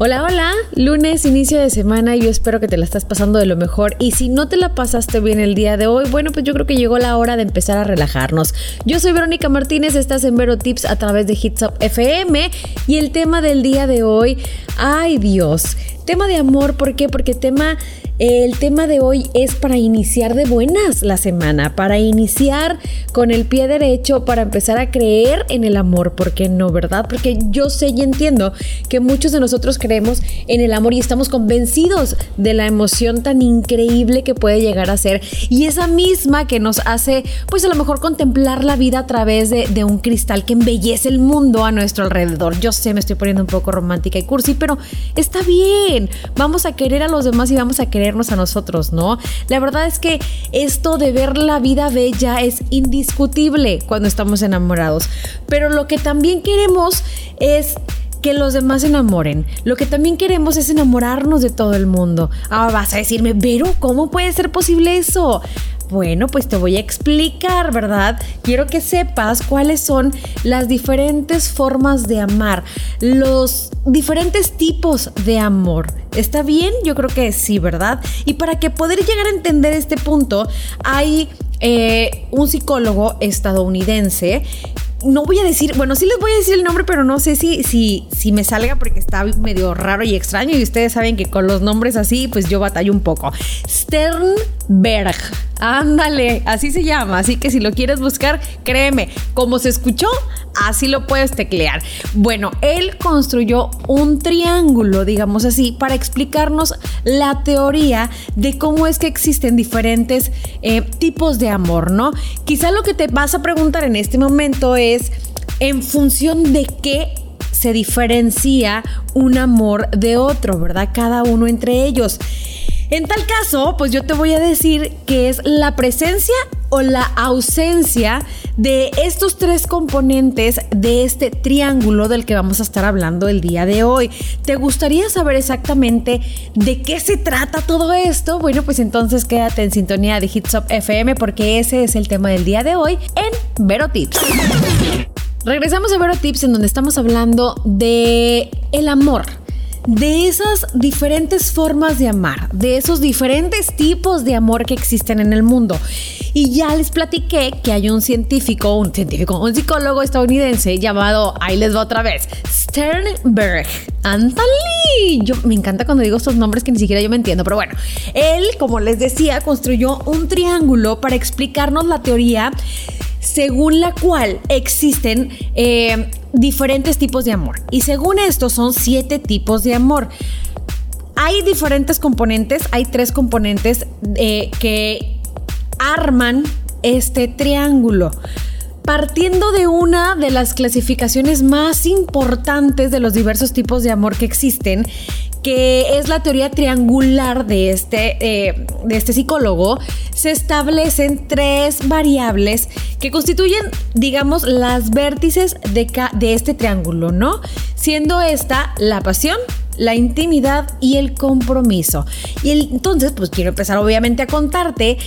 Hola, hola, lunes, inicio de semana, yo espero que te la estás pasando de lo mejor. Y si no te la pasaste bien el día de hoy, bueno, pues yo creo que llegó la hora de empezar a relajarnos. Yo soy Verónica Martínez, estás en Vero Tips a través de Hits Up FM y el tema del día de hoy, ay Dios, tema de amor, ¿por qué? Porque tema el tema de hoy es para iniciar de buenas la semana, para iniciar con el pie derecho, para empezar a creer en el amor, ¿por qué no, verdad? Porque yo sé y entiendo que muchos de nosotros creemos en el amor y estamos convencidos de la emoción tan increíble que puede llegar a ser y esa misma que nos hace, pues a lo mejor contemplar la vida a través de, de un cristal que embellece el mundo a nuestro alrededor. Yo sé, me estoy poniendo un poco romántica y cursi, pero está bien. Vamos a querer a los demás y vamos a querer a nosotros, ¿no? La verdad es que esto de ver la vida bella es indiscutible cuando estamos enamorados, pero lo que también queremos es que los demás se enamoren. Lo que también queremos es enamorarnos de todo el mundo. Ahora vas a decirme, pero ¿cómo puede ser posible eso? Bueno, pues te voy a explicar, ¿verdad? Quiero que sepas cuáles son las diferentes formas de amar, los diferentes tipos de amor. ¿Está bien? Yo creo que sí, ¿verdad? Y para que poder llegar a entender este punto, hay eh, un psicólogo estadounidense no voy a decir, bueno, sí les voy a decir el nombre, pero no sé si, si, si me salga porque está medio raro y extraño. Y ustedes saben que con los nombres así, pues yo batallo un poco. Sternberg. Ándale, así se llama. Así que si lo quieres buscar, créeme, como se escuchó, así lo puedes teclear. Bueno, él construyó un triángulo, digamos así, para explicarnos la teoría de cómo es que existen diferentes eh, tipos de amor, ¿no? Quizá lo que te vas a preguntar en este momento es, ¿en función de qué se diferencia un amor de otro, ¿verdad? Cada uno entre ellos. En tal caso, pues yo te voy a decir que es la presencia o la ausencia de estos tres componentes de este triángulo del que vamos a estar hablando el día de hoy. ¿Te gustaría saber exactamente de qué se trata todo esto? Bueno, pues entonces quédate en sintonía de Hits FM porque ese es el tema del día de hoy en Vero Tips. Regresamos a Vero Tips en donde estamos hablando de el amor de esas diferentes formas de amar, de esos diferentes tipos de amor que existen en el mundo. Y ya les platiqué que hay un científico, un científico, un psicólogo estadounidense llamado, ahí les va otra vez, Sternberg. Antali. Yo me encanta cuando digo estos nombres que ni siquiera yo me entiendo, pero bueno, él, como les decía, construyó un triángulo para explicarnos la teoría según la cual existen eh, diferentes tipos de amor. Y según esto son siete tipos de amor. Hay diferentes componentes, hay tres componentes eh, que arman este triángulo partiendo de una de las clasificaciones más importantes de los diversos tipos de amor que existen, que es la teoría triangular de este, eh, de este psicólogo, se establecen tres variables que constituyen, digamos, las vértices de, de este triángulo, ¿no? Siendo esta la pasión, la intimidad y el compromiso. Y entonces, pues quiero empezar obviamente a contarte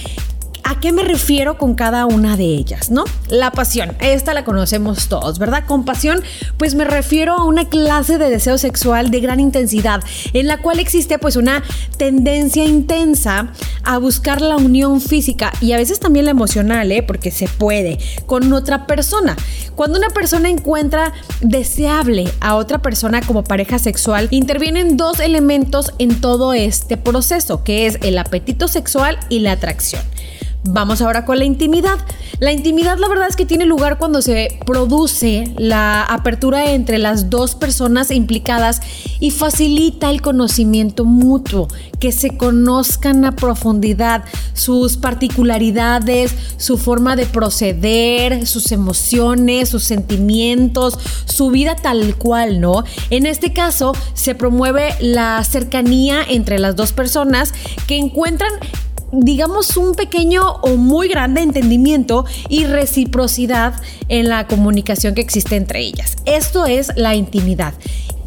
¿A qué me refiero con cada una de ellas, no? La pasión, esta la conocemos todos, ¿verdad? Con pasión, pues me refiero a una clase de deseo sexual de gran intensidad, en la cual existe pues una tendencia intensa a buscar la unión física y a veces también la emocional, ¿eh? Porque se puede, con otra persona. Cuando una persona encuentra deseable a otra persona como pareja sexual, intervienen dos elementos en todo este proceso, que es el apetito sexual y la atracción. Vamos ahora con la intimidad. La intimidad la verdad es que tiene lugar cuando se produce la apertura entre las dos personas implicadas y facilita el conocimiento mutuo, que se conozcan a profundidad sus particularidades, su forma de proceder, sus emociones, sus sentimientos, su vida tal cual, ¿no? En este caso se promueve la cercanía entre las dos personas que encuentran digamos, un pequeño o muy grande entendimiento y reciprocidad en la comunicación que existe entre ellas. Esto es la intimidad.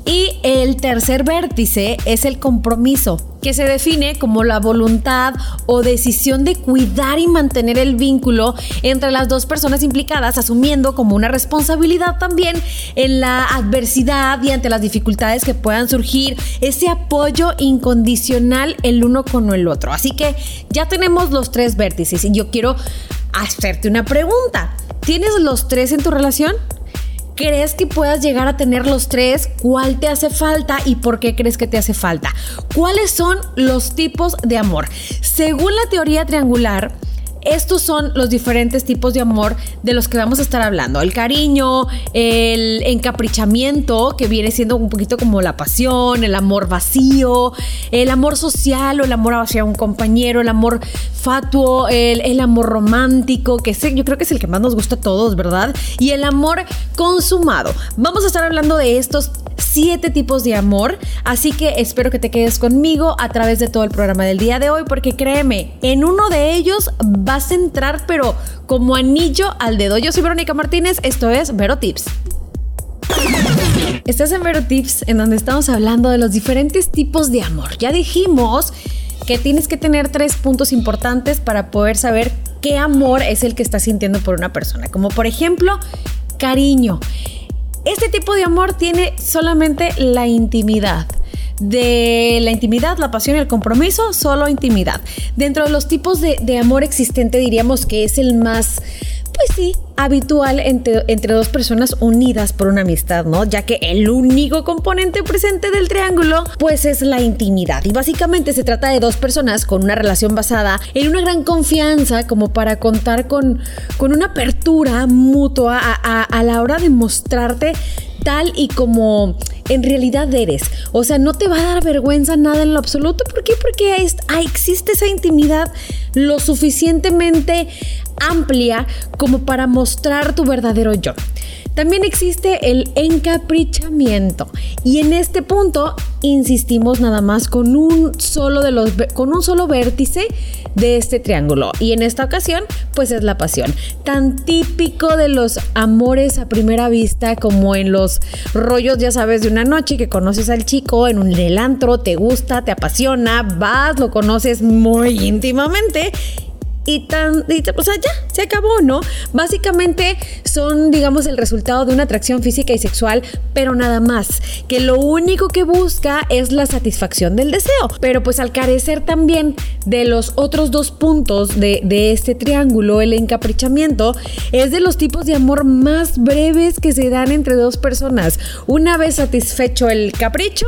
Y el tercer vértice es el compromiso, que se define como la voluntad o decisión de cuidar y mantener el vínculo entre las dos personas implicadas, asumiendo como una responsabilidad también en la adversidad y ante las dificultades que puedan surgir, ese apoyo incondicional el uno con el otro. Así que ya tenemos los tres vértices y yo quiero hacerte una pregunta. ¿Tienes los tres en tu relación? ¿Crees que puedas llegar a tener los tres? ¿Cuál te hace falta y por qué crees que te hace falta? ¿Cuáles son los tipos de amor? Según la teoría triangular, estos son los diferentes tipos de amor de los que vamos a estar hablando. El cariño, el encaprichamiento, que viene siendo un poquito como la pasión, el amor vacío, el amor social o el amor hacia un compañero, el amor fatuo, el, amor romántico, que sé, yo creo que es el que más nos gusta a todos, ¿verdad? Y el amor consumado. Vamos a estar hablando de estos siete tipos de amor, así que espero que te quedes conmigo a través de todo el programa del día de hoy, porque créeme, en uno de ellos vas a entrar, pero como anillo al dedo. Yo soy Verónica Martínez, esto es Vero Tips. Estás en Vero Tips, en donde estamos hablando de los diferentes tipos de amor. Ya dijimos que tienes que tener tres puntos importantes para poder saber qué amor es el que estás sintiendo por una persona. Como por ejemplo, cariño. Este tipo de amor tiene solamente la intimidad. De la intimidad, la pasión y el compromiso, solo intimidad. Dentro de los tipos de, de amor existente diríamos que es el más pues sí, habitual entre, entre, dos personas unidas por una amistad, ¿no? Ya que el único componente presente del triángulo, pues es la intimidad. Y básicamente se trata de dos personas con una relación basada en una gran confianza como para contar con, con una apertura mutua a, a la hora de mostrarte tal y como en realidad eres. O sea, no te va a dar vergüenza nada en lo absoluto. ¿Por qué? Porque existe esa intimidad lo suficientemente amplia como para mostrar tu verdadero yo. También existe el encaprichamiento. Y en este punto insistimos nada más con un solo de los con un solo vértice de este triángulo. Y en esta ocasión pues es la pasión, tan típico de los amores a primera vista como en los rollos ya sabes de una noche que conoces al chico en un delantro, te gusta, te apasiona, vas, lo conoces muy íntimamente y tan, o sea, ya, se acabó, ¿no? Básicamente son, digamos, el resultado de una atracción física y sexual, pero nada más, que lo único que busca es la satisfacción del deseo, pero pues al carecer también de los otros dos puntos de, de este triángulo, el encaprichamiento, es de los tipos de amor más breves que se dan entre dos personas. Una vez satisfecho el capricho,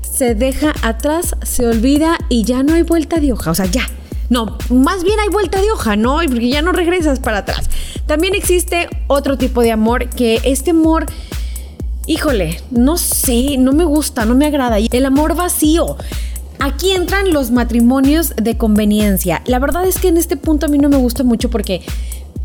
se deja atrás, se olvida y ya no hay vuelta de hoja, o sea, ya no, más bien hay vuelta de hoja, ¿no? Porque ya no regresas para atrás. También existe otro tipo de amor que este amor, híjole, no sé, no me gusta, no me agrada. El amor vacío. Aquí entran los matrimonios de conveniencia. La verdad es que en este punto a mí no me gusta mucho porque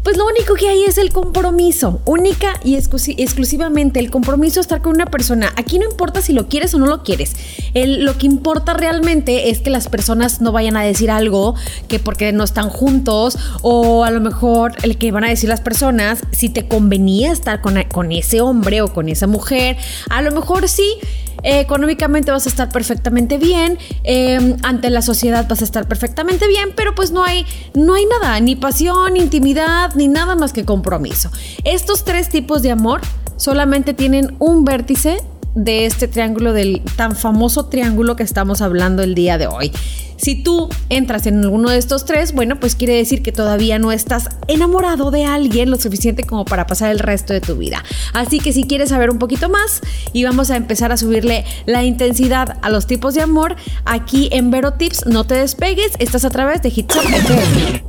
pues lo único que hay es el compromiso, única y exclusivamente el compromiso estar con una persona. Aquí no importa si lo quieres o no lo quieres. lo que importa realmente es que las personas no vayan a decir algo que porque no están juntos o a lo mejor el que van a decir las personas si te convenía estar con, con ese hombre o con esa mujer. A lo mejor sí económicamente vas a estar perfectamente bien, em, ante la sociedad vas a estar perfectamente bien, pero pues no hay, no hay nada, ni pasión, ni intimidad, ni nada más que compromiso. Estos tres tipos de amor solamente tienen un vértice de este triángulo, del tan famoso triángulo que estamos hablando el día de hoy. Si tú entras en alguno de estos tres, bueno, pues quiere decir que todavía no estás enamorado de alguien lo suficiente como para pasar el resto de tu vida. Así que si quieres saber un poquito más y vamos a empezar a subirle la intensidad a los tipos de amor, aquí en Vero Tips, no te despegues, estás a través de Hits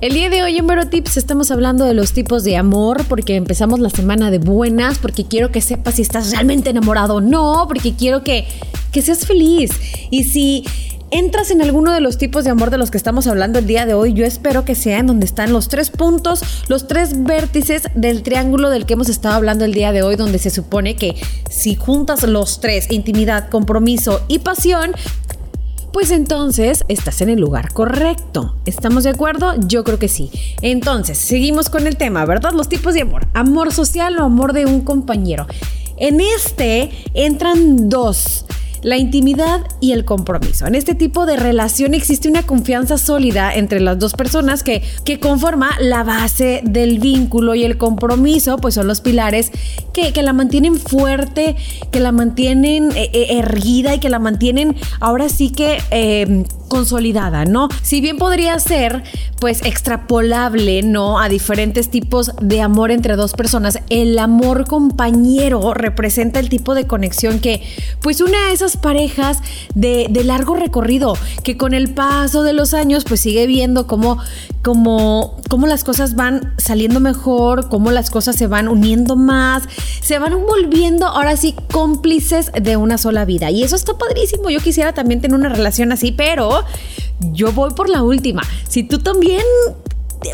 el día de hoy en Vero Tips estamos hablando de los tipos de amor porque empezamos la semana de buenas, porque quiero que sepas si estás realmente enamorado o no, porque quiero que, que seas feliz. Y si entras en alguno de los tipos de amor de los que estamos hablando el día de hoy, yo espero que sea en donde están los tres puntos, los tres vértices del triángulo del que hemos estado hablando el día de hoy, donde se supone que si juntas los tres, intimidad, compromiso y pasión, pues entonces estás en el lugar correcto. ¿Estamos de acuerdo? Yo creo que sí. Entonces, seguimos con el tema, ¿verdad? Los tipos de amor. Amor social o amor de un compañero. En este entran dos la intimidad y el compromiso. En este tipo de relación existe una confianza sólida entre las dos personas que, que conforma la base del vínculo y el compromiso, pues son los pilares que, que la mantienen fuerte, que la mantienen eh, eh, erguida y que la mantienen ahora sí que... Eh, consolidada, ¿no? Si bien podría ser pues extrapolable, ¿no? A diferentes tipos de amor entre dos personas, el amor compañero representa el tipo de conexión que pues une a esas parejas de, largo recorrido, que con el paso de los años pues sigue viendo cómo, cómo, cómo las cosas van saliendo mejor, cómo las cosas se van uniendo más, se van volviendo ahora sí cómplices de una sola vida. Y eso está padrísimo. Yo quisiera también tener una relación así, pero yo voy por la última. Si tú también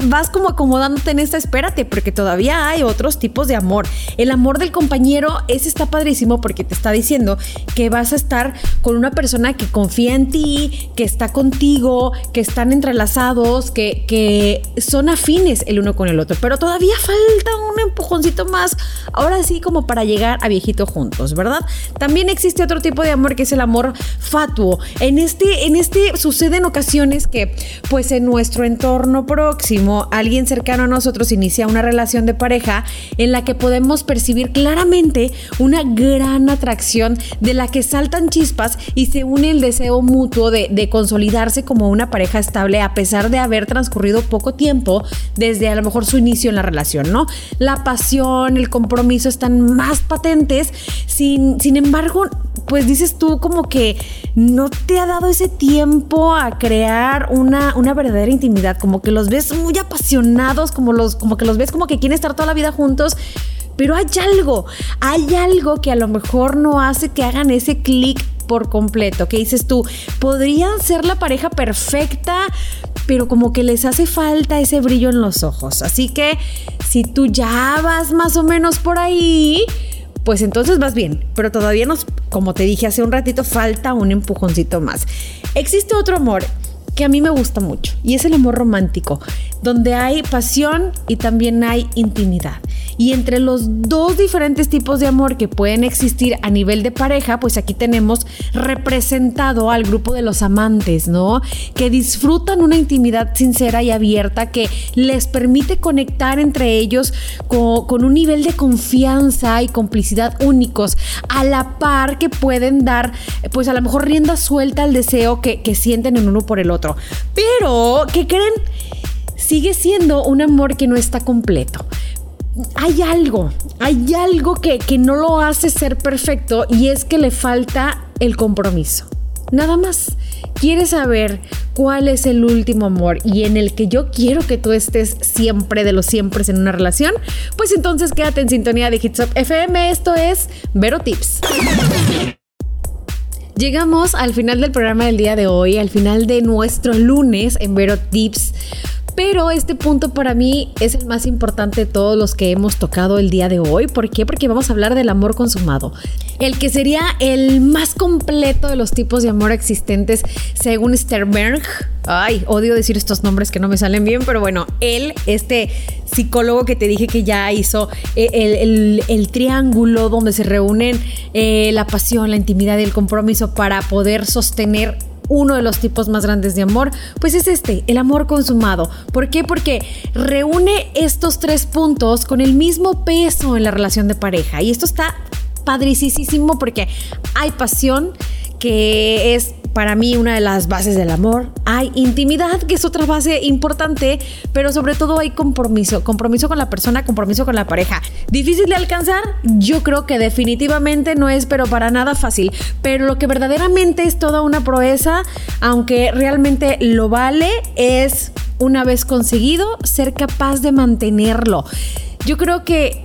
vas como acomodándote en esta, espérate, porque todavía hay otros tipos de amor. El amor del compañero, ese está padrísimo porque te está diciendo que vas a estar con una persona que confía en ti, que está contigo, que están entrelazados, que, que son afines el uno con el otro. Pero todavía falta un empujoncito más, ahora sí como para llegar a viejito juntos, ¿verdad? También existe otro tipo de amor que es el amor fatuo. En este, en este sucede en ocasiones que pues en nuestro entorno próximo, alguien cercano a nosotros inicia una relación de pareja en la que podemos percibir claramente una gran atracción de la que saltan chispas y se une el deseo mutuo de, de consolidarse como una pareja estable a pesar de haber transcurrido poco tiempo desde a lo mejor su inicio en la relación, ¿no? La pasión, el compromiso están más patentes, sin, sin embargo, pues dices tú como que no te ha dado ese tiempo a crear una, una verdadera intimidad, como que los ves muy apasionados, como, los, como que los ves como que quieren estar toda la vida juntos. Pero hay algo, hay algo que a lo mejor no hace que hagan ese clic por completo. ¿Qué dices tú? Podrían ser la pareja perfecta, pero como que les hace falta ese brillo en los ojos. Así que si tú ya vas más o menos por ahí, pues entonces vas bien, pero todavía nos, como te dije hace un ratito, falta un empujoncito más. Existe otro amor que a mí me gusta mucho y es el amor romántico, donde hay pasión y también hay intimidad. Y entre los dos diferentes tipos de amor que pueden existir a nivel de pareja, pues aquí tenemos representado al grupo de los amantes, ¿no? Que disfrutan una intimidad sincera y abierta que les permite conectar entre ellos con, un nivel de confianza y complicidad únicos, a la par que pueden dar, pues a lo mejor rienda suelta al deseo que, que sienten en uno por el otro. Pero, ¿qué creen? Sigue siendo un amor que no está completo hay algo, hay algo que, que, no lo hace ser perfecto y es que le falta el compromiso. Nada más. ¿Quieres saber cuál es el último amor y en el que yo quiero que tú estés siempre de los siempre en una relación? Pues entonces quédate en sintonía de Hits Up FM. Esto es Vero Tips. Llegamos al final del programa del día de hoy, al final de nuestro lunes en Vero Tips. Pero este punto para mí es el más importante de todos los que hemos tocado el día de hoy. ¿Por qué? Porque vamos a hablar del amor consumado. El que sería el más completo de los tipos de amor existentes según Sternberg. Ay, odio decir estos nombres que no me salen bien, pero bueno, él, este psicólogo que te dije que ya hizo eh, el, triángulo donde se reúnen eh, la pasión, la intimidad y el compromiso para poder sostener uno de los tipos más grandes de amor, pues es este, el amor consumado. ¿Por qué? Porque reúne estos tres puntos con el mismo peso en la relación de pareja. Y esto está padricísimo porque hay pasión que es para mí una de las bases del amor. Hay intimidad, que es otra base importante, pero sobre todo hay compromiso, compromiso con la persona, compromiso con la pareja. ¿Difícil de alcanzar? Yo creo que definitivamente no es, pero para nada fácil. Pero lo que verdaderamente es toda una proeza, aunque realmente lo vale, es una vez conseguido, ser capaz de mantenerlo. Yo creo que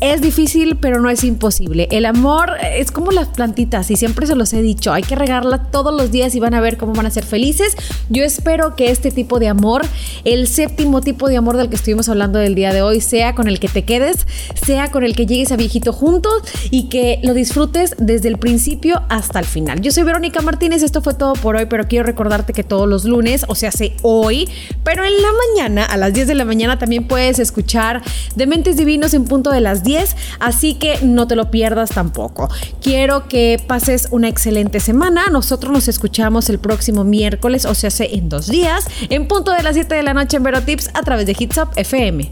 es difícil, pero no es imposible. El amor es como las plantitas y siempre se los he dicho, hay que regarla todos los días y van a ver cómo van a ser felices. Yo espero que este tipo de amor, el séptimo tipo de amor del que estuvimos hablando del día de hoy, sea con el que te quedes, sea con el que llegues a viejito juntos y que lo disfrutes desde el principio hasta el final. Yo soy Verónica Martínez, esto fue todo por hoy, pero quiero recordarte que todos los lunes, o sea, hace hoy, pero en la mañana, a las 10 de la mañana también puedes escuchar Dementes Divinos en punto de las 10 10, así que no te lo pierdas tampoco. Quiero que pases una excelente semana. Nosotros nos escuchamos el próximo miércoles, o sea, en dos días, en punto de las 7 de la noche en Vero Tips a través de Hits Up FM.